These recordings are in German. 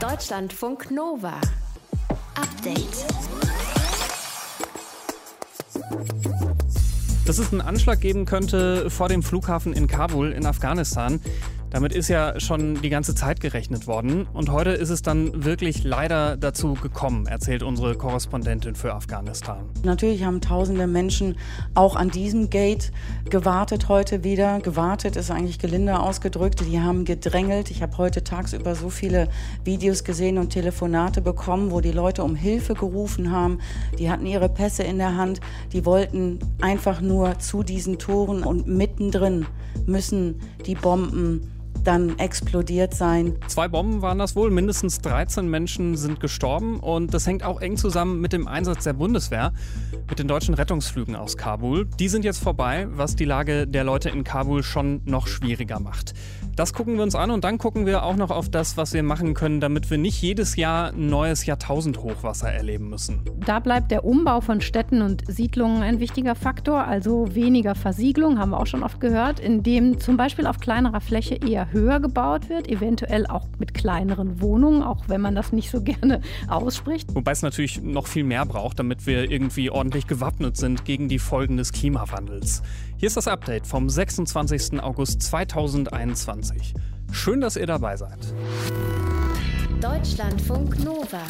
Deutschlandfunk Nova. Update. Dass es einen Anschlag geben könnte vor dem Flughafen in Kabul in Afghanistan, damit ist ja schon die ganze Zeit gerechnet worden. Und heute ist es dann wirklich leider dazu gekommen, erzählt unsere Korrespondentin für Afghanistan. Natürlich haben tausende Menschen auch an diesem Gate gewartet heute wieder. Gewartet ist eigentlich gelinde ausgedrückt. Die haben gedrängelt. Ich habe heute tagsüber so viele Videos gesehen und Telefonate bekommen, wo die Leute um Hilfe gerufen haben. Die hatten ihre Pässe in der Hand. Die wollten einfach nur zu diesen Toren und mittendrin müssen die Bomben dann explodiert sein. Zwei Bomben waren das wohl, mindestens 13 Menschen sind gestorben und das hängt auch eng zusammen mit dem Einsatz der Bundeswehr, mit den deutschen Rettungsflügen aus Kabul. Die sind jetzt vorbei, was die Lage der Leute in Kabul schon noch schwieriger macht. Das gucken wir uns an und dann gucken wir auch noch auf das, was wir machen können, damit wir nicht jedes Jahr ein neues Jahrtausendhochwasser erleben müssen. Da bleibt der Umbau von Städten und Siedlungen ein wichtiger Faktor, also weniger Versiegelung, haben wir auch schon oft gehört, indem zum Beispiel auf kleinerer Fläche eher höher gebaut wird, eventuell auch mit kleineren Wohnungen, auch wenn man das nicht so gerne ausspricht. Wobei es natürlich noch viel mehr braucht, damit wir irgendwie ordentlich gewappnet sind gegen die Folgen des Klimawandels. Hier ist das Update vom 26. August 2021. Schön, dass ihr dabei seid. Deutschlandfunk Nova.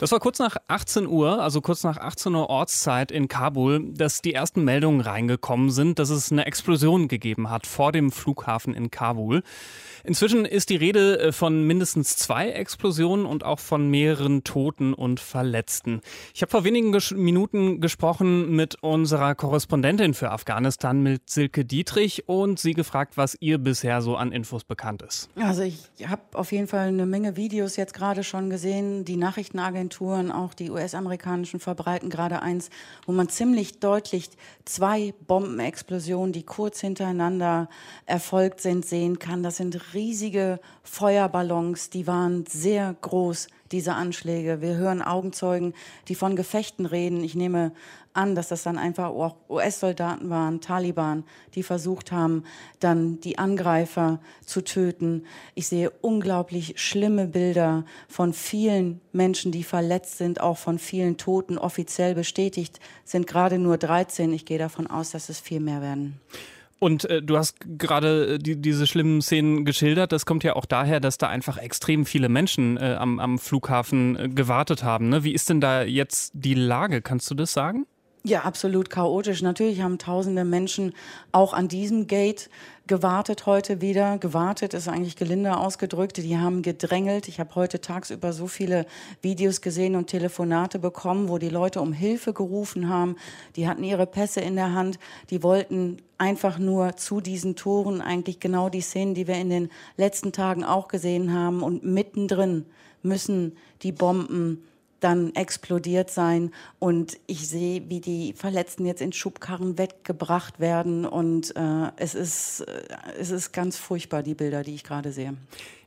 Das war kurz nach 18 Uhr, also kurz nach 18 Uhr Ortszeit in Kabul, dass die ersten Meldungen reingekommen sind, dass es eine Explosion gegeben hat vor dem Flughafen in Kabul. Inzwischen ist die Rede äh, von mindestens zwei Explosionen und auch von mehreren Toten und Verletzten. Ich habe vor wenigen ges Minuten gesprochen mit unserer Korrespondentin für Afghanistan, mit Silke Dietrich, und sie gefragt, was ihr bisher so an Infos bekannt ist. Also ich habe auf jeden Fall eine Menge Videos jetzt gerade schon gesehen. Die Nachrichtenagenturen, auch die US-amerikanischen, verbreiten gerade eins, wo man ziemlich deutlich zwei Bombenexplosionen, die kurz hintereinander erfolgt sind, sehen kann. Das sind riesige Feuerballons, die waren sehr groß, diese Anschläge. Wir hören Augenzeugen, die von Gefechten reden. Ich nehme an, dass das dann einfach auch US-Soldaten waren, Taliban, die versucht haben, dann die Angreifer zu töten. Ich sehe unglaublich schlimme Bilder von vielen Menschen, die verletzt sind, auch von vielen Toten. Offiziell bestätigt sind gerade nur 13. Ich gehe davon aus, dass es viel mehr werden. Und äh, du hast gerade äh, die, diese schlimmen Szenen geschildert. Das kommt ja auch daher, dass da einfach extrem viele Menschen äh, am, am Flughafen äh, gewartet haben. Ne? Wie ist denn da jetzt die Lage? Kannst du das sagen? Ja, absolut chaotisch. Natürlich haben tausende Menschen auch an diesem Gate gewartet heute wieder. Gewartet ist eigentlich gelinde ausgedrückt. Die haben gedrängelt. Ich habe heute tagsüber so viele Videos gesehen und Telefonate bekommen, wo die Leute um Hilfe gerufen haben. Die hatten ihre Pässe in der Hand. Die wollten einfach nur zu diesen Toren eigentlich genau die Szenen, die wir in den letzten Tagen auch gesehen haben. Und mittendrin müssen die Bomben dann explodiert sein. Und ich sehe, wie die Verletzten jetzt in Schubkarren weggebracht werden. Und äh, es, ist, äh, es ist ganz furchtbar, die Bilder, die ich gerade sehe.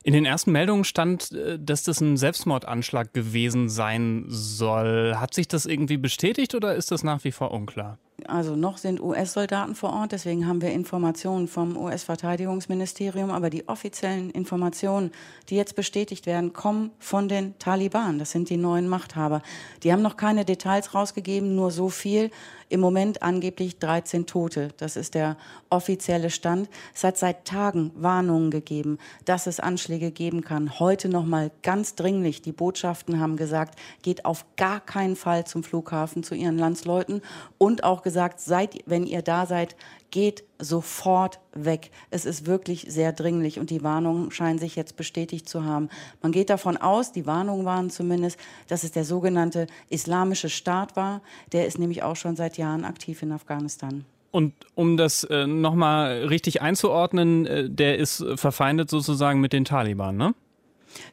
In den ersten Meldungen stand, äh, dass das ein Selbstmordanschlag gewesen sein soll. Hat sich das irgendwie bestätigt oder ist das nach wie vor unklar? Also noch sind US-Soldaten vor Ort, deswegen haben wir Informationen vom US-Verteidigungsministerium, aber die offiziellen Informationen, die jetzt bestätigt werden, kommen von den Taliban. Das sind die neuen Machthaber. Die haben noch keine Details rausgegeben, nur so viel. Im Moment angeblich 13 Tote. Das ist der offizielle Stand. Es hat seit Tagen Warnungen gegeben, dass es Anschläge geben kann. Heute noch mal ganz dringlich. Die Botschaften haben gesagt, geht auf gar keinen Fall zum Flughafen zu ihren Landsleuten und auch gesagt, seid, wenn ihr da seid, geht sofort weg. Es ist wirklich sehr dringlich und die Warnungen scheinen sich jetzt bestätigt zu haben. Man geht davon aus, die Warnungen waren zumindest, dass es der sogenannte Islamische Staat war. Der ist nämlich auch schon seit Jahren aktiv in Afghanistan. Und um das äh, nochmal richtig einzuordnen, äh, der ist verfeindet sozusagen mit den Taliban, ne?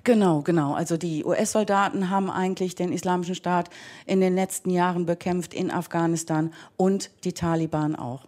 Genau, genau. Also die US-Soldaten haben eigentlich den Islamischen Staat in den letzten Jahren bekämpft in Afghanistan und die Taliban auch.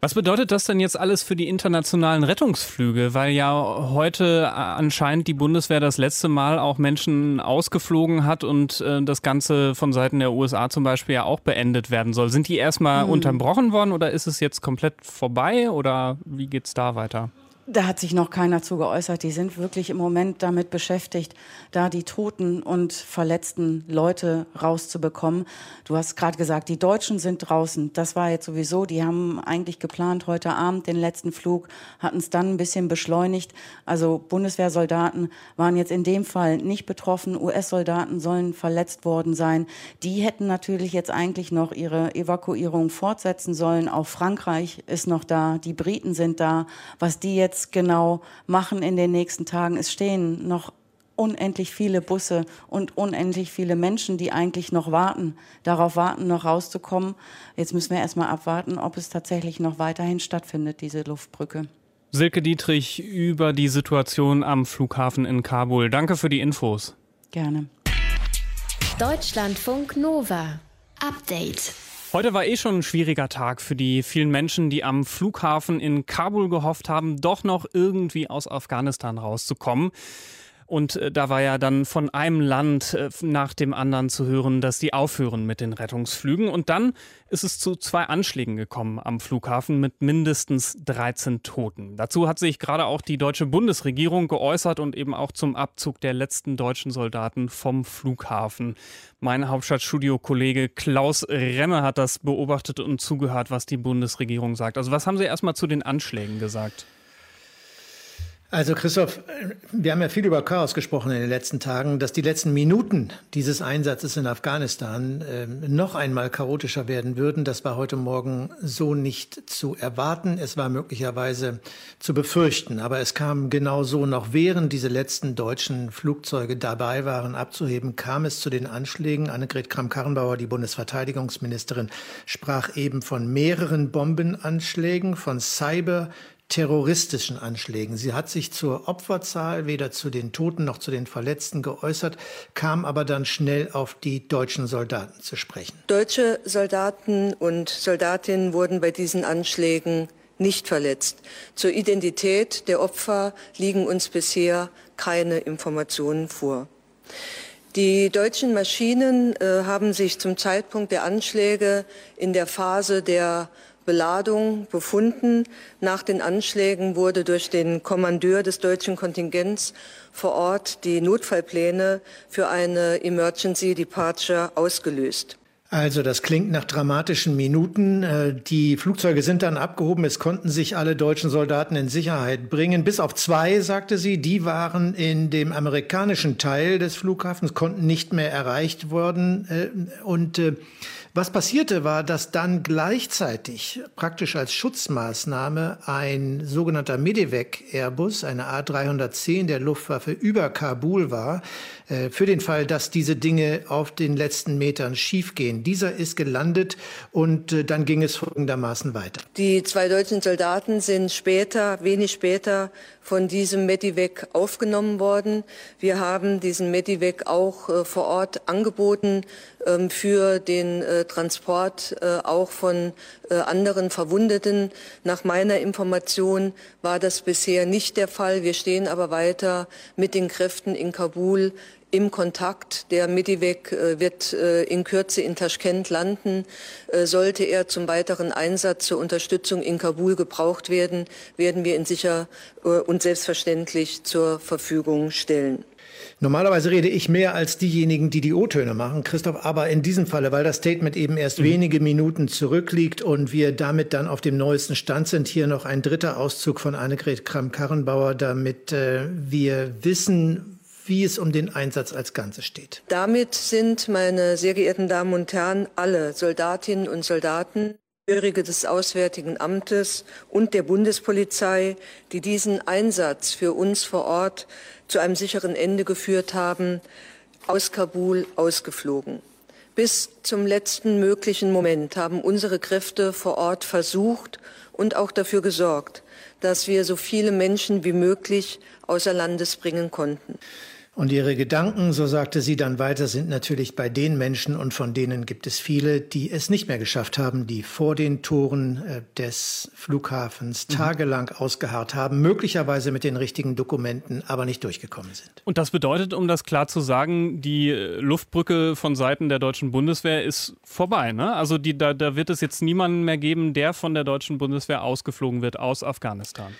Was bedeutet das denn jetzt alles für die internationalen Rettungsflüge? Weil ja heute anscheinend die Bundeswehr das letzte Mal auch Menschen ausgeflogen hat und äh, das Ganze von Seiten der USA zum Beispiel ja auch beendet werden soll. Sind die erstmal hm. unterbrochen worden oder ist es jetzt komplett vorbei oder wie geht es da weiter? Da hat sich noch keiner zu geäußert. Die sind wirklich im Moment damit beschäftigt, da die toten und verletzten Leute rauszubekommen. Du hast gerade gesagt, die Deutschen sind draußen. Das war jetzt sowieso, die haben eigentlich geplant heute Abend den letzten Flug, hatten es dann ein bisschen beschleunigt. Also Bundeswehrsoldaten waren jetzt in dem Fall nicht betroffen. US-Soldaten sollen verletzt worden sein. Die hätten natürlich jetzt eigentlich noch ihre Evakuierung fortsetzen sollen. Auch Frankreich ist noch da, die Briten sind da. Was die jetzt jetzt genau machen in den nächsten Tagen. Es stehen noch unendlich viele Busse und unendlich viele Menschen, die eigentlich noch warten, darauf warten, noch rauszukommen. Jetzt müssen wir erstmal abwarten, ob es tatsächlich noch weiterhin stattfindet, diese Luftbrücke. Silke Dietrich über die Situation am Flughafen in Kabul. Danke für die Infos. Gerne. Deutschlandfunk Nova. Update. Heute war eh schon ein schwieriger Tag für die vielen Menschen, die am Flughafen in Kabul gehofft haben, doch noch irgendwie aus Afghanistan rauszukommen. Und äh, da war ja dann von einem Land äh, nach dem anderen zu hören, dass die aufhören mit den Rettungsflügen. Und dann ist es zu zwei Anschlägen gekommen am Flughafen mit mindestens 13 Toten. Dazu hat sich gerade auch die deutsche Bundesregierung geäußert und eben auch zum Abzug der letzten deutschen Soldaten vom Flughafen. Mein Hauptstadtstudio-Kollege Klaus Remme hat das beobachtet und zugehört, was die Bundesregierung sagt. Also was haben Sie erstmal zu den Anschlägen gesagt? Also Christoph, wir haben ja viel über Chaos gesprochen in den letzten Tagen, dass die letzten Minuten dieses Einsatzes in Afghanistan äh, noch einmal chaotischer werden würden. Das war heute Morgen so nicht zu erwarten. Es war möglicherweise zu befürchten. Aber es kam genau so, noch während diese letzten deutschen Flugzeuge dabei waren abzuheben, kam es zu den Anschlägen. Annegret Kramp-Karrenbauer, die Bundesverteidigungsministerin, sprach eben von mehreren Bombenanschlägen, von Cyber terroristischen Anschlägen. Sie hat sich zur Opferzahl weder zu den Toten noch zu den Verletzten geäußert, kam aber dann schnell auf die deutschen Soldaten zu sprechen. Deutsche Soldaten und Soldatinnen wurden bei diesen Anschlägen nicht verletzt. Zur Identität der Opfer liegen uns bisher keine Informationen vor. Die deutschen Maschinen äh, haben sich zum Zeitpunkt der Anschläge in der Phase der Beladung befunden. Nach den Anschlägen wurde durch den Kommandeur des deutschen Kontingents vor Ort die Notfallpläne für eine Emergency Departure ausgelöst. Also das klingt nach dramatischen Minuten. Äh, die Flugzeuge sind dann abgehoben. Es konnten sich alle deutschen Soldaten in Sicherheit bringen. Bis auf zwei, sagte sie, die waren in dem amerikanischen Teil des Flughafens, konnten nicht mehr erreicht worden. Äh, und äh, was passierte war, dass dann gleichzeitig praktisch als Schutzmaßnahme ein sogenannter Medevac Airbus, eine A310 der Luftwaffe über Kabul war, äh, für den Fall, dass diese Dinge auf den letzten Metern schiefgehen. Dieser ist gelandet und äh, dann ging es folgendermaßen weiter. Die zwei deutschen Soldaten sind später, wenig später, von diesem Medivac aufgenommen worden. Wir haben diesen Medivac auch äh, vor Ort angeboten ähm, für den äh, Transport äh, auch von äh, anderen Verwundeten. Nach meiner Information war das bisher nicht der Fall. Wir stehen aber weiter mit den Kräften in Kabul im Kontakt. Der Medivac äh, wird äh, in Kürze in Taschkent landen. Äh, sollte er zum weiteren Einsatz zur Unterstützung in Kabul gebraucht werden, werden wir ihn sicher und selbstverständlich zur Verfügung stellen. Normalerweise rede ich mehr als diejenigen, die die O-Töne machen, Christoph, aber in diesem Falle, weil das Statement eben erst mhm. wenige Minuten zurückliegt und wir damit dann auf dem neuesten Stand sind, hier noch ein dritter Auszug von Annegret Kramp-Karrenbauer, damit äh, wir wissen, wie es um den Einsatz als Ganze steht. Damit sind, meine sehr geehrten Damen und Herren, alle Soldatinnen und Soldaten, Angehörige des Auswärtigen Amtes und der Bundespolizei, die diesen Einsatz für uns vor Ort zu einem sicheren Ende geführt haben, aus Kabul ausgeflogen. Bis zum letzten möglichen Moment haben unsere Kräfte vor Ort versucht und auch dafür gesorgt, dass wir so viele Menschen wie möglich außer Landes bringen konnten. Und ihre Gedanken, so sagte sie dann weiter, sind natürlich bei den Menschen und von denen gibt es viele, die es nicht mehr geschafft haben, die vor den Toren äh, des Flughafens mhm. tagelang ausgeharrt haben, möglicherweise mit den richtigen Dokumenten, aber nicht durchgekommen sind. Und das bedeutet, um das klar zu sagen, die äh, Luftbrücke von Seiten der deutschen Bundeswehr ist vorbei. Ne? Also die, da, da wird es jetzt niemanden mehr geben, der von der deutschen Bundeswehr ausgeflogen wird aus Afghanistan.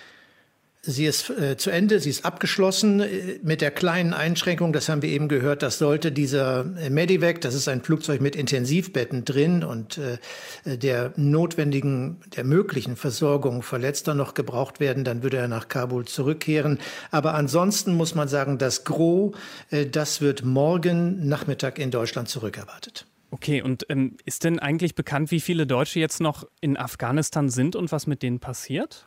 Sie ist äh, zu Ende, sie ist abgeschlossen äh, mit der kleinen Einschränkung, das haben wir eben gehört, das sollte dieser äh, Medivac, das ist ein Flugzeug mit Intensivbetten drin und äh, der notwendigen, der möglichen Versorgung Verletzter noch gebraucht werden, dann würde er nach Kabul zurückkehren. Aber ansonsten muss man sagen, das Gros, äh, das wird morgen Nachmittag in Deutschland zurückerwartet. Okay, und ähm, ist denn eigentlich bekannt, wie viele Deutsche jetzt noch in Afghanistan sind und was mit denen passiert?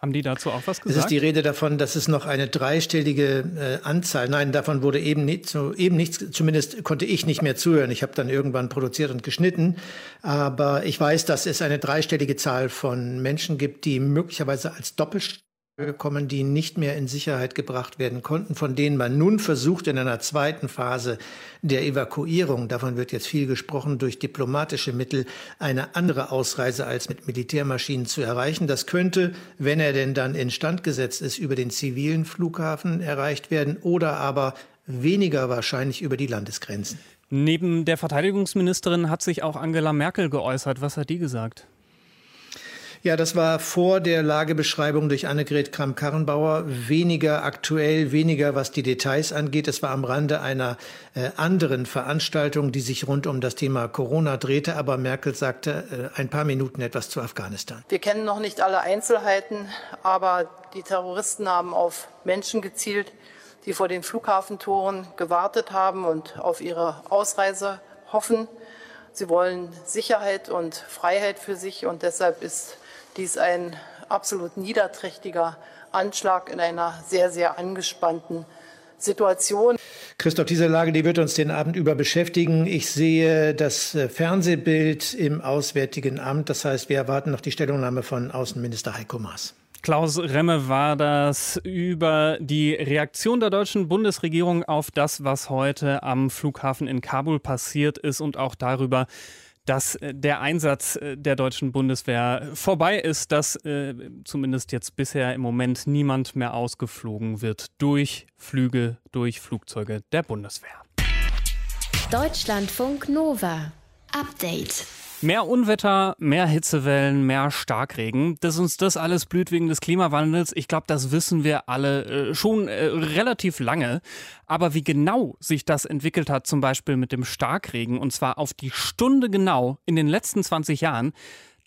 Haben die dazu auch was gesagt? Es ist die Rede davon, dass es noch eine dreistellige äh, Anzahl, nein, davon wurde eben, nicht, so, eben nichts, zumindest konnte ich nicht mehr zuhören. Ich habe dann irgendwann produziert und geschnitten. Aber ich weiß, dass es eine dreistellige Zahl von Menschen gibt, die möglicherweise als Doppelst gekommen, die nicht mehr in Sicherheit gebracht werden konnten, von denen man nun versucht, in einer zweiten Phase der Evakuierung, davon wird jetzt viel gesprochen, durch diplomatische Mittel eine andere Ausreise als mit Militärmaschinen zu erreichen. Das könnte, wenn er denn dann instand gesetzt ist, über den zivilen Flughafen erreicht werden oder aber weniger wahrscheinlich über die Landesgrenzen. Neben der Verteidigungsministerin hat sich auch Angela Merkel geäußert. Was hat die gesagt? Ja, das war vor der Lagebeschreibung durch Annegret Kramp-Karrenbauer weniger aktuell, weniger was die Details angeht. Es war am Rande einer äh, anderen Veranstaltung, die sich rund um das Thema Corona drehte. Aber Merkel sagte äh, ein paar Minuten etwas zu Afghanistan. Wir kennen noch nicht alle Einzelheiten, aber die Terroristen haben auf Menschen gezielt, die vor den Flughafentoren gewartet haben und auf ihre Ausreise hoffen. Sie wollen Sicherheit und Freiheit für sich und deshalb ist dies ein absolut niederträchtiger Anschlag in einer sehr, sehr angespannten Situation. Christoph, diese Lage, die wird uns den Abend über beschäftigen. Ich sehe das äh, Fernsehbild im Auswärtigen Amt. Das heißt, wir erwarten noch die Stellungnahme von Außenminister Heiko Maas. Klaus Remme war das über die Reaktion der deutschen Bundesregierung auf das, was heute am Flughafen in Kabul passiert ist und auch darüber, dass äh, der Einsatz äh, der deutschen Bundeswehr vorbei ist, dass äh, zumindest jetzt bisher im Moment niemand mehr ausgeflogen wird durch Flüge, durch Flugzeuge der Bundeswehr. Deutschlandfunk Nova. Update. Mehr Unwetter, mehr Hitzewellen, mehr Starkregen. Dass uns das alles blüht wegen des Klimawandels, ich glaube, das wissen wir alle äh, schon äh, relativ lange. Aber wie genau sich das entwickelt hat, zum Beispiel mit dem Starkregen, und zwar auf die Stunde genau in den letzten 20 Jahren,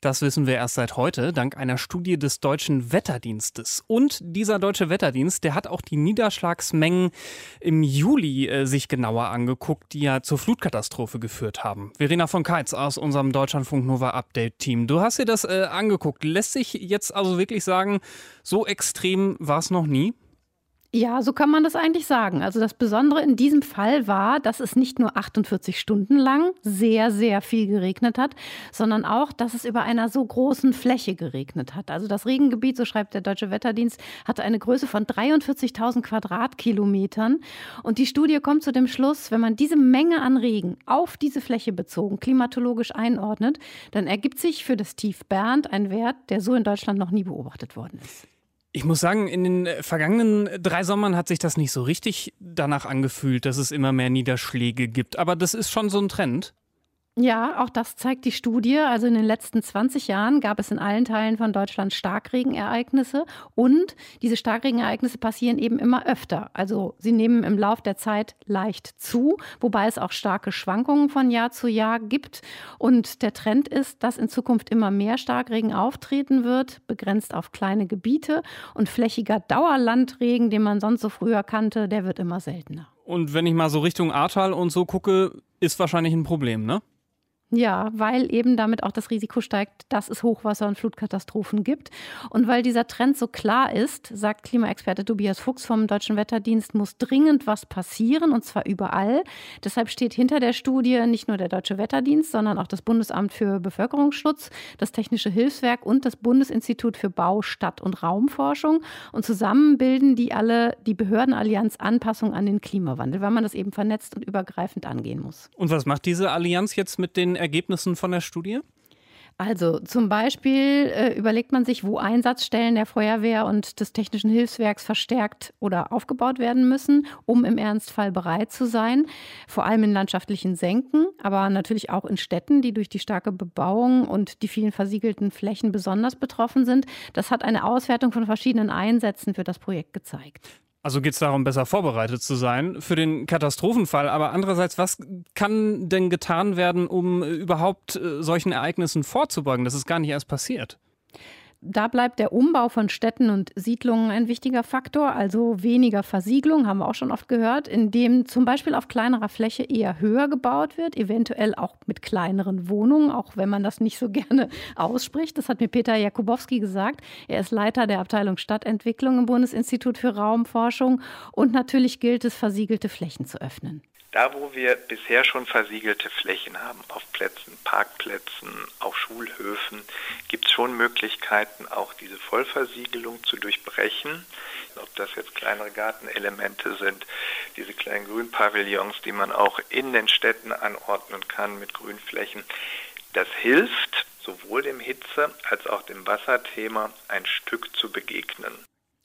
das wissen wir erst seit heute, dank einer Studie des Deutschen Wetterdienstes. Und dieser Deutsche Wetterdienst, der hat auch die Niederschlagsmengen im Juli äh, sich genauer angeguckt, die ja zur Flutkatastrophe geführt haben. Verena von Keitz aus unserem Deutschlandfunk Nova Update Team. Du hast dir das äh, angeguckt. Lässt sich jetzt also wirklich sagen, so extrem war es noch nie? Ja, so kann man das eigentlich sagen. Also das Besondere in diesem Fall war, dass es nicht nur 48 Stunden lang sehr, sehr viel geregnet hat, sondern auch, dass es über einer so großen Fläche geregnet hat. Also das Regengebiet, so schreibt der Deutsche Wetterdienst, hatte eine Größe von 43.000 Quadratkilometern. Und die Studie kommt zu dem Schluss, wenn man diese Menge an Regen auf diese Fläche bezogen klimatologisch einordnet, dann ergibt sich für das Tief Bernd ein Wert, der so in Deutschland noch nie beobachtet worden ist. Ich muss sagen, in den vergangenen drei Sommern hat sich das nicht so richtig danach angefühlt, dass es immer mehr Niederschläge gibt. Aber das ist schon so ein Trend. Ja, auch das zeigt die Studie. Also in den letzten 20 Jahren gab es in allen Teilen von Deutschland Starkregenereignisse und diese Starkregenereignisse passieren eben immer öfter. Also sie nehmen im Lauf der Zeit leicht zu, wobei es auch starke Schwankungen von Jahr zu Jahr gibt. Und der Trend ist, dass in Zukunft immer mehr Starkregen auftreten wird, begrenzt auf kleine Gebiete und flächiger Dauerlandregen, den man sonst so früher kannte, der wird immer seltener. Und wenn ich mal so Richtung Ahrtal und so gucke, ist wahrscheinlich ein Problem, ne? Ja, weil eben damit auch das Risiko steigt, dass es Hochwasser- und Flutkatastrophen gibt. Und weil dieser Trend so klar ist, sagt Klimaexperte Tobias Fuchs vom Deutschen Wetterdienst, muss dringend was passieren und zwar überall. Deshalb steht hinter der Studie nicht nur der Deutsche Wetterdienst, sondern auch das Bundesamt für Bevölkerungsschutz, das Technische Hilfswerk und das Bundesinstitut für Bau, Stadt und Raumforschung. Und zusammen bilden die alle die Behördenallianz Anpassung an den Klimawandel, weil man das eben vernetzt und übergreifend angehen muss. Und was macht diese Allianz jetzt mit den Ergebnissen von der Studie? Also zum Beispiel äh, überlegt man sich, wo Einsatzstellen der Feuerwehr und des Technischen Hilfswerks verstärkt oder aufgebaut werden müssen, um im Ernstfall bereit zu sein. Vor allem in landschaftlichen Senken, aber natürlich auch in Städten, die durch die starke Bebauung und die vielen versiegelten Flächen besonders betroffen sind. Das hat eine Auswertung von verschiedenen Einsätzen für das Projekt gezeigt. Also geht es darum, besser vorbereitet zu sein für den Katastrophenfall. Aber andererseits, was kann denn getan werden, um überhaupt äh, solchen Ereignissen vorzubeugen, dass es gar nicht erst passiert? Da bleibt der Umbau von Städten und Siedlungen ein wichtiger Faktor, also weniger Versiegelung, haben wir auch schon oft gehört, indem zum Beispiel auf kleinerer Fläche eher höher gebaut wird, eventuell auch mit kleineren Wohnungen, auch wenn man das nicht so gerne ausspricht. Das hat mir Peter Jakubowski gesagt. Er ist Leiter der Abteilung Stadtentwicklung im Bundesinstitut für Raumforschung und natürlich gilt es, versiegelte Flächen zu öffnen. Da, wo wir bisher schon versiegelte Flächen haben, auf Plätzen, Parkplätzen, auf Schulhöfen, gibt es schon Möglichkeiten, auch diese Vollversiegelung zu durchbrechen. Ob das jetzt kleinere Gartenelemente sind, diese kleinen Grünpavillons, die man auch in den Städten anordnen kann mit Grünflächen. Das hilft, sowohl dem Hitze- als auch dem Wasserthema ein Stück zu begegnen.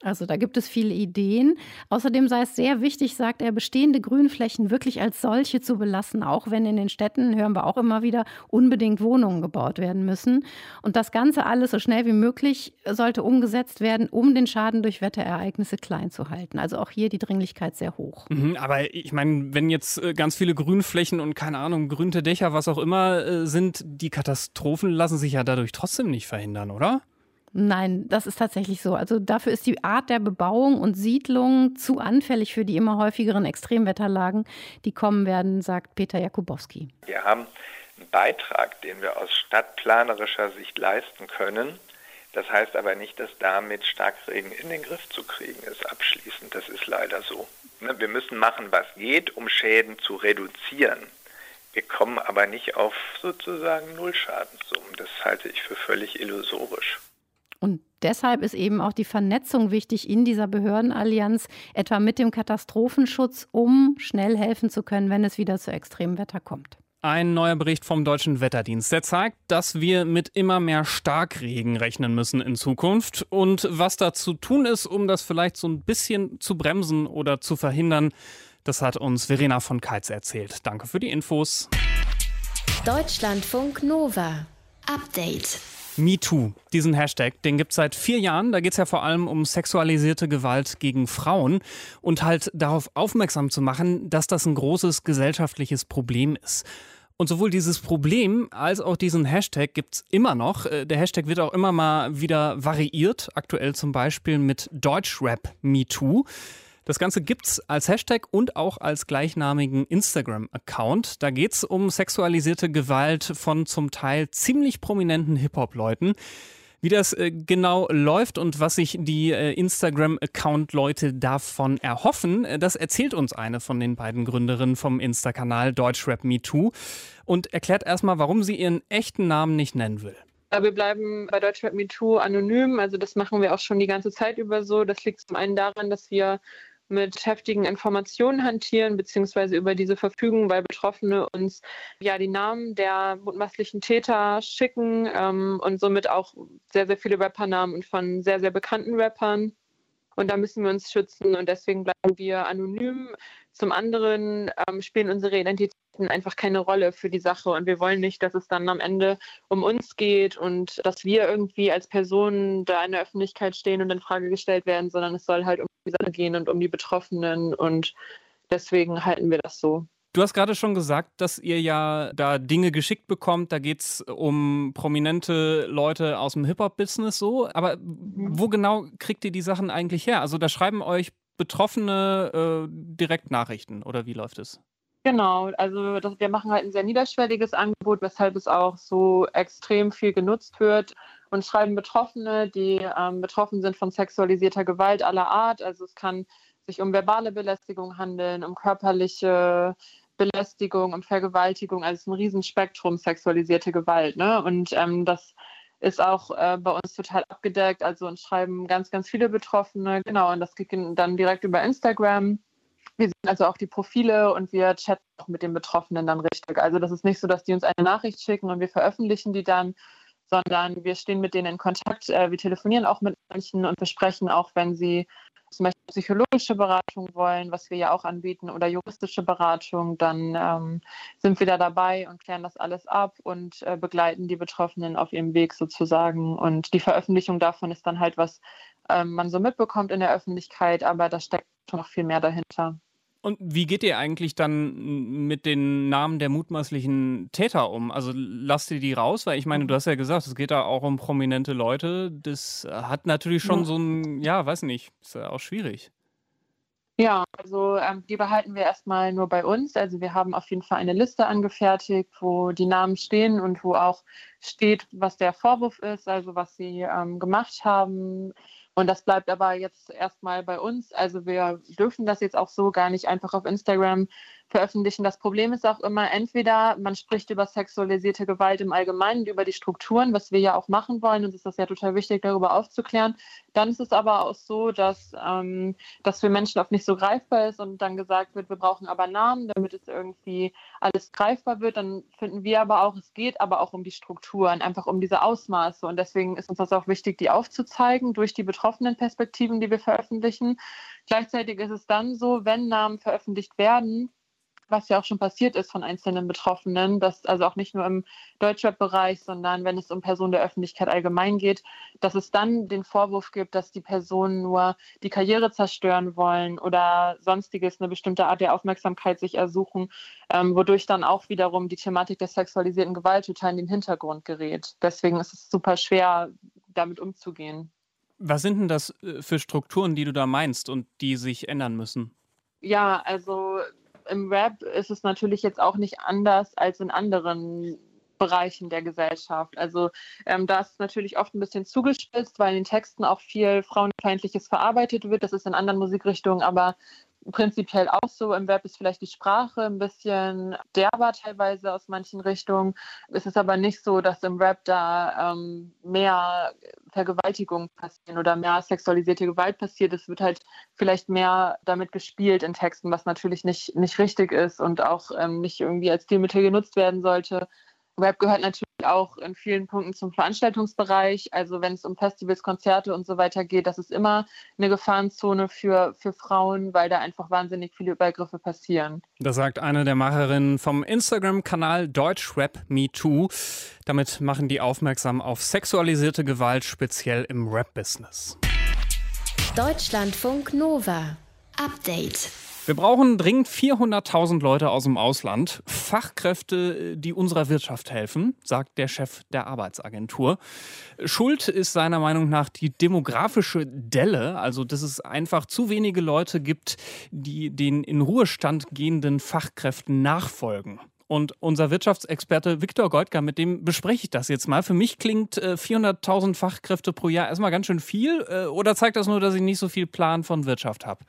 Also da gibt es viele Ideen. Außerdem sei es sehr wichtig, sagt er, bestehende Grünflächen wirklich als solche zu belassen, auch wenn in den Städten, hören wir auch immer wieder, unbedingt Wohnungen gebaut werden müssen. Und das Ganze alles so schnell wie möglich sollte umgesetzt werden, um den Schaden durch Wetterereignisse klein zu halten. Also auch hier die Dringlichkeit sehr hoch. Mhm, aber ich meine, wenn jetzt äh, ganz viele Grünflächen und keine Ahnung, grünte Dächer, was auch immer äh, sind, die Katastrophen lassen sich ja dadurch trotzdem nicht verhindern, oder? Nein, das ist tatsächlich so. Also dafür ist die Art der Bebauung und Siedlung zu anfällig für die immer häufigeren Extremwetterlagen, die kommen werden, sagt Peter Jakubowski. Wir haben einen Beitrag, den wir aus stadtplanerischer Sicht leisten können. Das heißt aber nicht, dass damit Starkregen in den Griff zu kriegen ist, abschließend. Das ist leider so. Ne, wir müssen machen, was geht, um Schäden zu reduzieren. Wir kommen aber nicht auf sozusagen Nullschadenssummen. Das halte ich für völlig illusorisch. Und deshalb ist eben auch die Vernetzung wichtig in dieser Behördenallianz, etwa mit dem Katastrophenschutz, um schnell helfen zu können, wenn es wieder zu extremem Wetter kommt. Ein neuer Bericht vom Deutschen Wetterdienst, der zeigt, dass wir mit immer mehr Starkregen rechnen müssen in Zukunft. Und was da zu tun ist, um das vielleicht so ein bisschen zu bremsen oder zu verhindern, das hat uns Verena von Keitz erzählt. Danke für die Infos. Deutschlandfunk Nova. Update. MeToo, diesen Hashtag, den gibt es seit vier Jahren. Da geht es ja vor allem um sexualisierte Gewalt gegen Frauen und halt darauf aufmerksam zu machen, dass das ein großes gesellschaftliches Problem ist. Und sowohl dieses Problem als auch diesen Hashtag gibt es immer noch. Äh, der Hashtag wird auch immer mal wieder variiert, aktuell zum Beispiel mit Deutschrap MeToo. Das Ganze gibt's als Hashtag und auch als gleichnamigen Instagram-Account. Da geht's um sexualisierte Gewalt von zum Teil ziemlich prominenten Hip-Hop-Leuten. Wie das äh, genau läuft und was sich die äh, Instagram-Account-Leute davon erhoffen, äh, das erzählt uns eine von den beiden Gründerinnen vom Insta-Kanal Deutschrap Me Too und erklärt erstmal, warum sie ihren echten Namen nicht nennen will. Wir bleiben bei Deutschrap Me Too anonym. Also das machen wir auch schon die ganze Zeit über so. Das liegt zum einen daran, dass wir mit heftigen Informationen hantieren, beziehungsweise über diese verfügen, weil Betroffene uns ja die Namen der mutmaßlichen Täter schicken ähm, und somit auch sehr, sehr viele Rappernamen von sehr, sehr bekannten Rappern. Und da müssen wir uns schützen und deswegen bleiben wir anonym. Zum anderen ähm, spielen unsere Identitäten einfach keine Rolle für die Sache und wir wollen nicht, dass es dann am Ende um uns geht und dass wir irgendwie als Personen da in der Öffentlichkeit stehen und in Frage gestellt werden, sondern es soll halt um die Sache gehen und um die Betroffenen und deswegen halten wir das so. Du hast gerade schon gesagt, dass ihr ja da Dinge geschickt bekommt. Da geht es um prominente Leute aus dem Hip-Hop-Business so. Aber wo genau kriegt ihr die Sachen eigentlich her? Also da schreiben euch Betroffene äh, direkt Nachrichten oder wie läuft es? Genau, also das, wir machen halt ein sehr niederschwelliges Angebot, weshalb es auch so extrem viel genutzt wird. Und schreiben Betroffene, die ähm, betroffen sind von sexualisierter Gewalt aller Art. Also es kann sich um verbale Belästigung handeln, um körperliche Belästigung, um Vergewaltigung, also es ist ein Riesenspektrum sexualisierte Gewalt. Ne? Und ähm, das ist auch äh, bei uns total abgedeckt. Also uns schreiben ganz, ganz viele Betroffene, genau, und das geht dann direkt über Instagram. Wir sehen also auch die Profile und wir chatten auch mit den Betroffenen dann richtig. Also das ist nicht so, dass die uns eine Nachricht schicken und wir veröffentlichen die dann, sondern wir stehen mit denen in Kontakt. Äh, wir telefonieren auch mit manchen und besprechen auch, wenn sie zum Beispiel psychologische Beratung wollen, was wir ja auch anbieten, oder juristische Beratung, dann ähm, sind wir da dabei und klären das alles ab und äh, begleiten die Betroffenen auf ihrem Weg sozusagen. Und die Veröffentlichung davon ist dann halt, was ähm, man so mitbekommt in der Öffentlichkeit, aber da steckt noch viel mehr dahinter. Und wie geht ihr eigentlich dann mit den Namen der mutmaßlichen Täter um? Also lasst ihr die raus? Weil ich meine, du hast ja gesagt, es geht da auch um prominente Leute. Das hat natürlich schon so ein, ja, weiß nicht, ist ja auch schwierig. Ja, also ähm, die behalten wir erstmal nur bei uns. Also wir haben auf jeden Fall eine Liste angefertigt, wo die Namen stehen und wo auch steht, was der Vorwurf ist, also was sie ähm, gemacht haben, und das bleibt aber jetzt erstmal bei uns. Also wir dürfen das jetzt auch so gar nicht einfach auf Instagram veröffentlichen. Das Problem ist auch immer, entweder man spricht über sexualisierte Gewalt im Allgemeinen, über die Strukturen, was wir ja auch machen wollen, und es ist das ja total wichtig, darüber aufzuklären. Dann ist es aber auch so, dass ähm, das für Menschen oft nicht so greifbar ist und dann gesagt wird, wir brauchen aber Namen, damit es irgendwie alles greifbar wird. Dann finden wir aber auch, es geht aber auch um die Strukturen, einfach um diese Ausmaße. Und deswegen ist uns das auch wichtig, die aufzuzeigen durch die betroffenen Perspektiven, die wir veröffentlichen. Gleichzeitig ist es dann so, wenn Namen veröffentlicht werden, was ja auch schon passiert ist von einzelnen Betroffenen, dass also auch nicht nur im Deutschrap-Bereich, sondern wenn es um Personen der Öffentlichkeit allgemein geht, dass es dann den Vorwurf gibt, dass die Personen nur die Karriere zerstören wollen oder sonstiges, eine bestimmte Art der Aufmerksamkeit sich ersuchen, ähm, wodurch dann auch wiederum die Thematik der sexualisierten Gewalt total in den Hintergrund gerät. Deswegen ist es super schwer, damit umzugehen. Was sind denn das äh, für Strukturen, die du da meinst und die sich ändern müssen? Ja, also im Rap ist es natürlich jetzt auch nicht anders als in anderen Bereichen der Gesellschaft. Also ähm, da ist natürlich oft ein bisschen zugespitzt, weil in den Texten auch viel Frauenfeindliches verarbeitet wird. Das ist in anderen Musikrichtungen aber prinzipiell auch so. Im Web ist vielleicht die Sprache ein bisschen derber teilweise aus manchen Richtungen. Es ist aber nicht so, dass im Rap da ähm, mehr Vergewaltigung passieren oder mehr sexualisierte Gewalt passiert. Es wird halt vielleicht mehr damit gespielt in Texten, was natürlich nicht, nicht richtig ist und auch ähm, nicht irgendwie als Stilmittel genutzt werden sollte. Rap gehört natürlich auch in vielen Punkten zum Veranstaltungsbereich. Also wenn es um Festivals, Konzerte und so weiter geht, das ist immer eine Gefahrenzone für, für Frauen, weil da einfach wahnsinnig viele Übergriffe passieren. Das sagt eine der Macherinnen vom Instagram-Kanal Deutschrap Me Too. Damit machen die aufmerksam auf sexualisierte Gewalt, speziell im Rap-Business. Deutschlandfunk Nova. Update. Wir brauchen dringend 400.000 Leute aus dem Ausland, Fachkräfte, die unserer Wirtschaft helfen, sagt der Chef der Arbeitsagentur. Schuld ist seiner Meinung nach die demografische Delle, also dass es einfach zu wenige Leute gibt, die den in Ruhestand gehenden Fachkräften nachfolgen. Und unser Wirtschaftsexperte Viktor Goldger, mit dem bespreche ich das jetzt mal. Für mich klingt äh, 400.000 Fachkräfte pro Jahr erstmal ganz schön viel. Äh, oder zeigt das nur, dass ich nicht so viel Plan von Wirtschaft habe?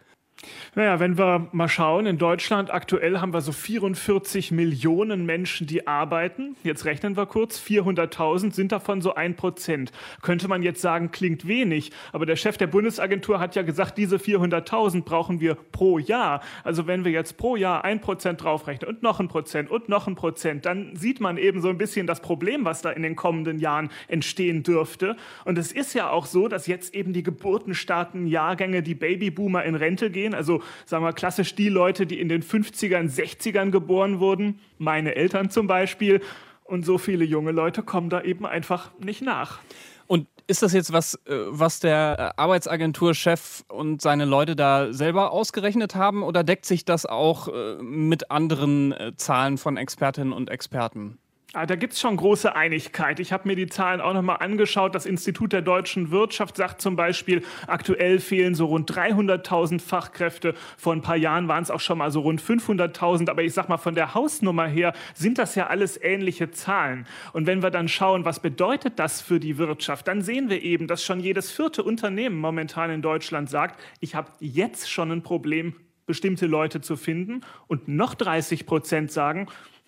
Naja, wenn wir mal schauen, in Deutschland aktuell haben wir so 44 Millionen Menschen, die arbeiten. Jetzt rechnen wir kurz, 400.000 sind davon so ein Prozent. Könnte man jetzt sagen, klingt wenig, aber der Chef der Bundesagentur hat ja gesagt, diese 400.000 brauchen wir pro Jahr. Also wenn wir jetzt pro Jahr ein Prozent draufrechnen und noch ein Prozent und noch ein Prozent, dann sieht man eben so ein bisschen das Problem, was da in den kommenden Jahren entstehen dürfte. Und es ist ja auch so, dass jetzt eben die geburtenstarken Jahrgänge, die Babyboomer in Rente gehen, also sagen wir klassisch die Leute, die in den 50ern, 60ern geboren wurden, meine Eltern zum Beispiel. Und so viele junge Leute kommen da eben einfach nicht nach. Und ist das jetzt was, äh, was der äh, Arbeitsagenturchef und seine Leute da selber ausgerechnet haben oder deckt sich das auch äh, mit anderen Zahlen von Expertinnen und Experten? Ah, da gibt es schon große Einigkeit. Ich habe mir die Zahlen auch nochmal angeschaut. Das Institut der deutschen Wirtschaft sagt zum Beispiel, aktuell fehlen so rund 300.000 Fachkräfte. Vor ein paar Jahren waren es auch schon mal so rund 500.000. Aber ich sag mal, von der Hausnummer her sind das ja alles ähnliche Zahlen. Und wenn wir dann schauen, was bedeutet das für die Wirtschaft, dann sehen wir eben, dass schon jedes vierte Unternehmen momentan in Deutschland sagt, ich habe jetzt schon ein Problem, bestimmte Leute zu finden. Und noch 30 Prozent sagen,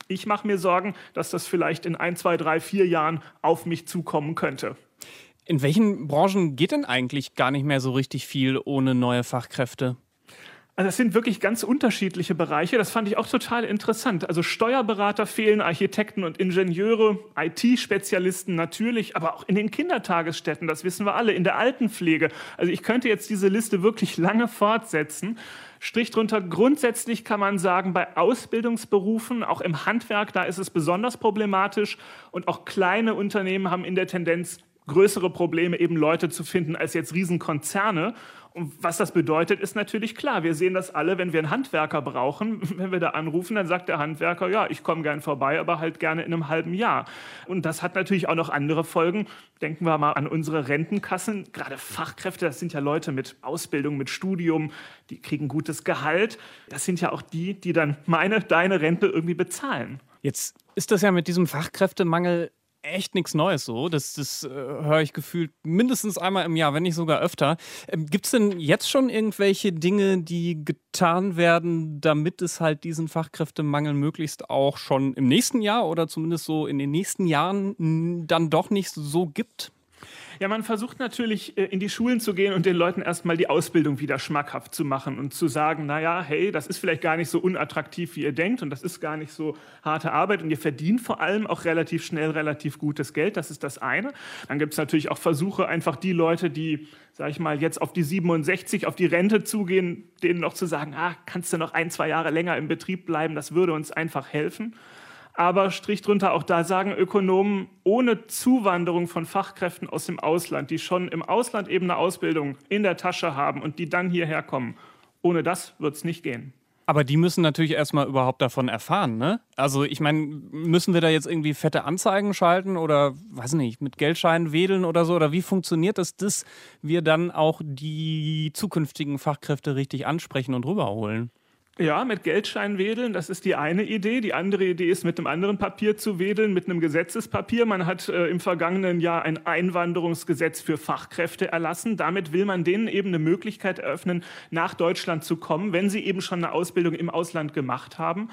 ich mache mir Sorgen, dass das vielleicht in ein, zwei, drei, vier Jahren auf mich zukommen könnte. In welchen Branchen geht denn eigentlich gar nicht mehr so richtig viel ohne neue Fachkräfte? Also das sind wirklich ganz unterschiedliche Bereiche. Das fand ich auch total interessant. Also Steuerberater fehlen, Architekten und Ingenieure, IT-Spezialisten natürlich, aber auch in den Kindertagesstätten, das wissen wir alle, in der Altenpflege. Also ich könnte jetzt diese Liste wirklich lange fortsetzen. Strich drunter, grundsätzlich kann man sagen, bei Ausbildungsberufen, auch im Handwerk, da ist es besonders problematisch. Und auch kleine Unternehmen haben in der Tendenz größere Probleme, eben Leute zu finden als jetzt Riesenkonzerne. Und was das bedeutet, ist natürlich klar. Wir sehen das alle, wenn wir einen Handwerker brauchen. Wenn wir da anrufen, dann sagt der Handwerker, ja, ich komme gern vorbei, aber halt gerne in einem halben Jahr. Und das hat natürlich auch noch andere Folgen. Denken wir mal an unsere Rentenkassen. Gerade Fachkräfte, das sind ja Leute mit Ausbildung, mit Studium, die kriegen gutes Gehalt. Das sind ja auch die, die dann meine, deine Rente irgendwie bezahlen. Jetzt ist das ja mit diesem Fachkräftemangel echt nichts Neues so. Das, das äh, höre ich gefühlt mindestens einmal im Jahr, wenn nicht sogar öfter. Ähm, Gibt es denn jetzt schon irgendwelche Dinge, die getan werden, damit es halt diesen Fachkräftemangel möglichst auch schon im nächsten Jahr oder zumindest so in den nächsten Jahren dann doch nicht so gibt? Ja, man versucht natürlich äh, in die Schulen zu gehen und den Leuten erstmal die Ausbildung wieder schmackhaft zu machen und zu sagen, naja, hey, das ist vielleicht gar nicht so unattraktiv, wie ihr denkt und das ist gar nicht so harte Arbeit und ihr verdient vor allem auch relativ schnell relativ gutes Geld. Das ist das eine. Dann gibt es natürlich auch Versuche, einfach die Leute, die, sag ich mal, jetzt auf die 67, auf die Rente zugehen, denen noch zu sagen, ah, kannst du noch ein, zwei Jahre länger im Betrieb bleiben, das würde uns einfach helfen. Aber Strich drunter, auch da sagen Ökonomen, ohne Zuwanderung von Fachkräften aus dem Ausland, die schon im Ausland eben eine Ausbildung in der Tasche haben und die dann hierher kommen, ohne das wird es nicht gehen. Aber die müssen natürlich erstmal überhaupt davon erfahren, ne? Also ich meine, müssen wir da jetzt irgendwie fette Anzeigen schalten oder weiß nicht, mit Geldscheinen wedeln oder so? Oder wie funktioniert das, dass wir dann auch die zukünftigen Fachkräfte richtig ansprechen und rüberholen? Ja, mit Geldschein wedeln, das ist die eine Idee. Die andere Idee ist, mit einem anderen Papier zu wedeln, mit einem Gesetzespapier. Man hat äh, im vergangenen Jahr ein Einwanderungsgesetz für Fachkräfte erlassen. Damit will man denen eben eine Möglichkeit eröffnen, nach Deutschland zu kommen, wenn sie eben schon eine Ausbildung im Ausland gemacht haben.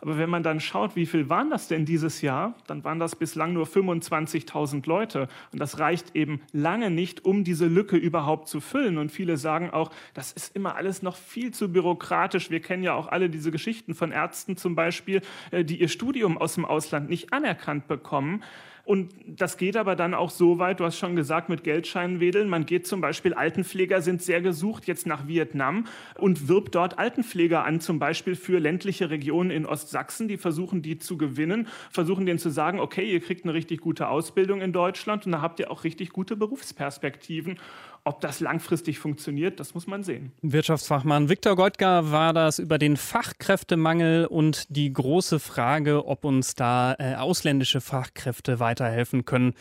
Aber wenn man dann schaut, wie viel waren das denn dieses Jahr, dann waren das bislang nur 25.000 Leute. Und das reicht eben lange nicht, um diese Lücke überhaupt zu füllen. Und viele sagen auch, das ist immer alles noch viel zu bürokratisch. Wir kennen ja auch alle diese Geschichten von Ärzten zum Beispiel, äh, die ihr Studium aus dem Ausland nicht anerkannt bekommen. Und das geht aber dann auch so weit, du hast schon gesagt, mit Geldscheinen wedeln. Man geht zum Beispiel, Altenpfleger sind sehr gesucht, jetzt nach Vietnam und wirbt dort Altenpfleger an, zum Beispiel für ländliche Regionen in Ostsachsen. Die versuchen, die zu gewinnen, versuchen denen zu sagen, okay, ihr kriegt eine richtig gute Ausbildung in Deutschland und da habt ihr auch richtig gute Berufsperspektiven. Ob das langfristig funktioniert, das muss man sehen. Wirtschaftsfachmann Viktor Gottger war das über den Fachkräftemangel und die große Frage, ob uns da äh, ausländische Fachkräfte weiterhelfen können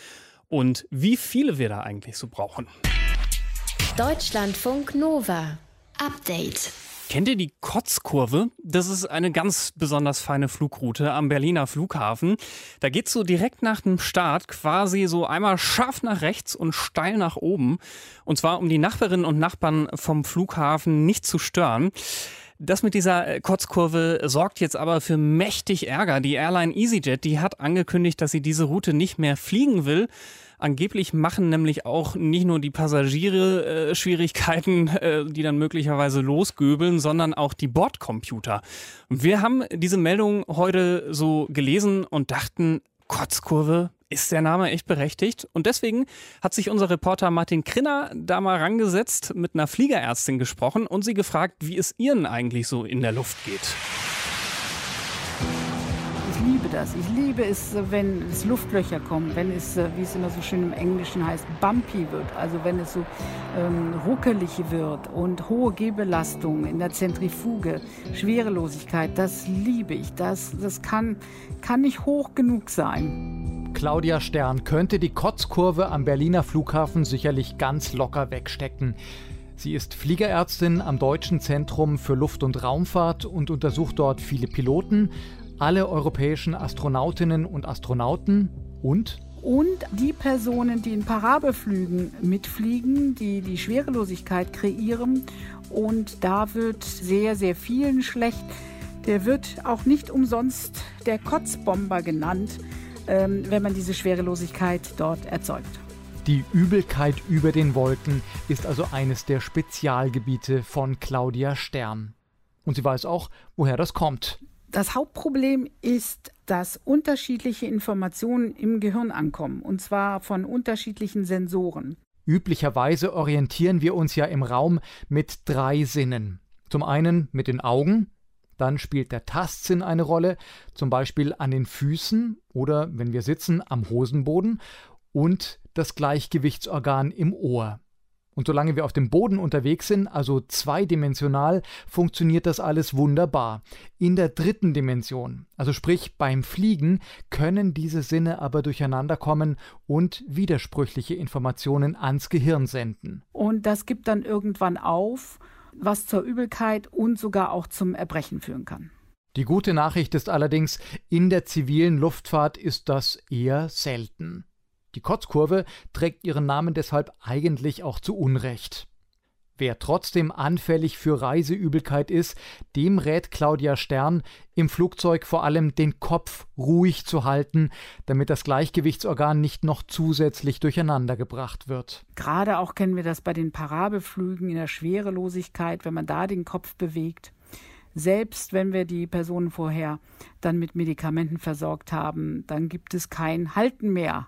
und wie viele wir da eigentlich so brauchen. Deutschlandfunk Nova. Update. Kennt ihr die Kotzkurve? Das ist eine ganz besonders feine Flugroute am Berliner Flughafen. Da geht's so direkt nach dem Start quasi so einmal scharf nach rechts und steil nach oben. Und zwar um die Nachbarinnen und Nachbarn vom Flughafen nicht zu stören. Das mit dieser Kotzkurve sorgt jetzt aber für mächtig Ärger. Die Airline EasyJet, die hat angekündigt, dass sie diese Route nicht mehr fliegen will. Angeblich machen nämlich auch nicht nur die Passagiere äh, Schwierigkeiten, äh, die dann möglicherweise losgöbeln, sondern auch die Bordcomputer. Wir haben diese Meldung heute so gelesen und dachten, Kotzkurve, ist der Name echt berechtigt? Und deswegen hat sich unser Reporter Martin Krinner da mal rangesetzt, mit einer Fliegerärztin gesprochen und sie gefragt, wie es ihnen eigentlich so in der Luft geht liebe das. Ich liebe es, wenn es Luftlöcher kommen, wenn es, äh, wie es immer so schön im Englischen heißt, bumpy wird. Also wenn es so ähm, ruckelig wird und hohe Gehbelastung in der Zentrifuge, Schwerelosigkeit, das liebe ich. Das, das kann, kann nicht hoch genug sein. Claudia Stern könnte die Kotzkurve am Berliner Flughafen sicherlich ganz locker wegstecken. Sie ist Fliegerärztin am Deutschen Zentrum für Luft- und Raumfahrt und untersucht dort viele Piloten, alle europäischen Astronautinnen und Astronauten und und die Personen, die in Parabelflügen mitfliegen, die die Schwerelosigkeit kreieren. Und da wird sehr, sehr vielen schlecht. Der wird auch nicht umsonst der Kotzbomber genannt, ähm, wenn man diese Schwerelosigkeit dort erzeugt. Die Übelkeit über den Wolken ist also eines der Spezialgebiete von Claudia Stern. Und sie weiß auch, woher das kommt. Das Hauptproblem ist, dass unterschiedliche Informationen im Gehirn ankommen, und zwar von unterschiedlichen Sensoren. Üblicherweise orientieren wir uns ja im Raum mit drei Sinnen. Zum einen mit den Augen, dann spielt der Tastsinn eine Rolle, zum Beispiel an den Füßen oder wenn wir sitzen am Hosenboden und das Gleichgewichtsorgan im Ohr. Und solange wir auf dem Boden unterwegs sind, also zweidimensional, funktioniert das alles wunderbar. In der dritten Dimension, also sprich beim Fliegen, können diese Sinne aber durcheinander kommen und widersprüchliche Informationen ans Gehirn senden. Und das gibt dann irgendwann auf, was zur Übelkeit und sogar auch zum Erbrechen führen kann. Die gute Nachricht ist allerdings, in der zivilen Luftfahrt ist das eher selten. Die Kotzkurve trägt ihren Namen deshalb eigentlich auch zu Unrecht. Wer trotzdem anfällig für Reiseübelkeit ist, dem rät Claudia Stern, im Flugzeug vor allem den Kopf ruhig zu halten, damit das Gleichgewichtsorgan nicht noch zusätzlich durcheinandergebracht wird. Gerade auch kennen wir das bei den Parabelflügen in der Schwerelosigkeit, wenn man da den Kopf bewegt. Selbst wenn wir die Personen vorher dann mit Medikamenten versorgt haben, dann gibt es kein Halten mehr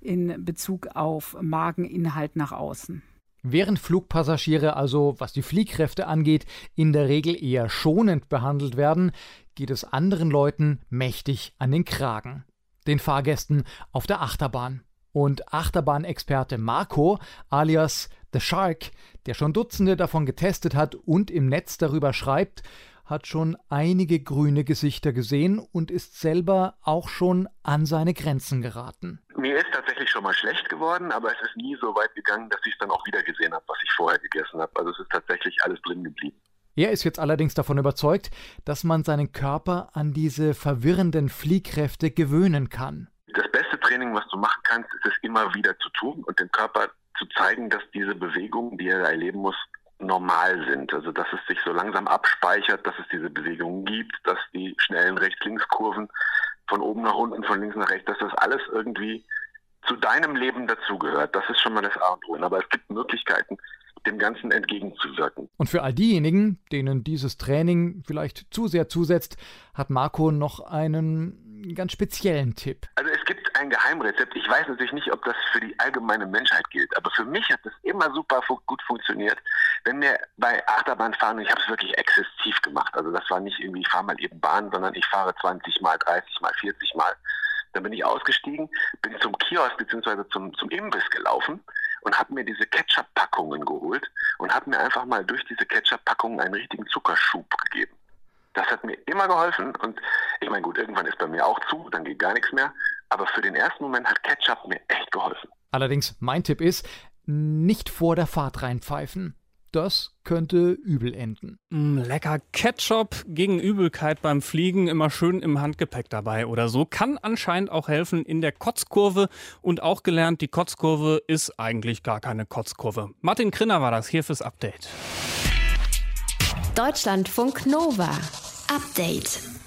in Bezug auf Mageninhalt nach außen. Während Flugpassagiere also, was die Fliehkräfte angeht, in der Regel eher schonend behandelt werden, geht es anderen Leuten mächtig an den Kragen. Den Fahrgästen auf der Achterbahn. Und Achterbahnexperte Marco, alias The Shark, der schon Dutzende davon getestet hat und im Netz darüber schreibt, hat schon einige grüne Gesichter gesehen und ist selber auch schon an seine Grenzen geraten. Mir ist tatsächlich schon mal schlecht geworden, aber es ist nie so weit gegangen, dass ich es dann auch wieder gesehen habe, was ich vorher gegessen habe. Also es ist tatsächlich alles drin geblieben. Er ist jetzt allerdings davon überzeugt, dass man seinen Körper an diese verwirrenden Fliehkräfte gewöhnen kann. Das beste Training, was du machen kannst, ist es immer wieder zu tun und dem Körper zu zeigen, dass diese Bewegungen, die er erleben muss, normal sind. Also dass es sich so langsam abspeichert, dass es diese Bewegungen gibt, dass die schnellen Rechts-Links-Kurven von oben nach unten, von links nach rechts, dass das alles irgendwie zu deinem Leben dazugehört. Das ist schon mal das A und O. Aber es gibt Möglichkeiten, dem Ganzen entgegenzuwirken. Und für all diejenigen, denen dieses Training vielleicht zu sehr zusetzt, hat Marco noch einen ganz speziellen Tipp. Also es gibt ein Geheimrezept. Ich weiß natürlich nicht, ob das für die allgemeine Menschheit gilt, aber für mich hat das immer super gut funktioniert, wenn wir bei Achterbahnfahren, ich habe es wirklich exzessiv gemacht. Also das war nicht irgendwie, ich fahre mal eben Bahn, sondern ich fahre 20 mal, 30 mal, 40 mal. Dann bin ich ausgestiegen, bin zum Kiosk bzw. Zum, zum Imbiss gelaufen und habe mir diese Ketchup-Packungen geholt und habe mir einfach mal durch diese Ketchup-Packungen einen richtigen Zuckerschub gegeben. Das hat mir immer geholfen und ich meine, gut, irgendwann ist bei mir auch zu, dann geht gar nichts mehr. Aber für den ersten Moment hat Ketchup mir echt geholfen. Allerdings, mein Tipp ist, nicht vor der Fahrt reinpfeifen. Das könnte übel enden. Mm, lecker Ketchup gegen Übelkeit beim Fliegen immer schön im Handgepäck dabei oder so. Kann anscheinend auch helfen in der Kotzkurve. Und auch gelernt, die Kotzkurve ist eigentlich gar keine Kotzkurve. Martin Krinner war das hier fürs Update. Deutschlandfunk Nova. Update.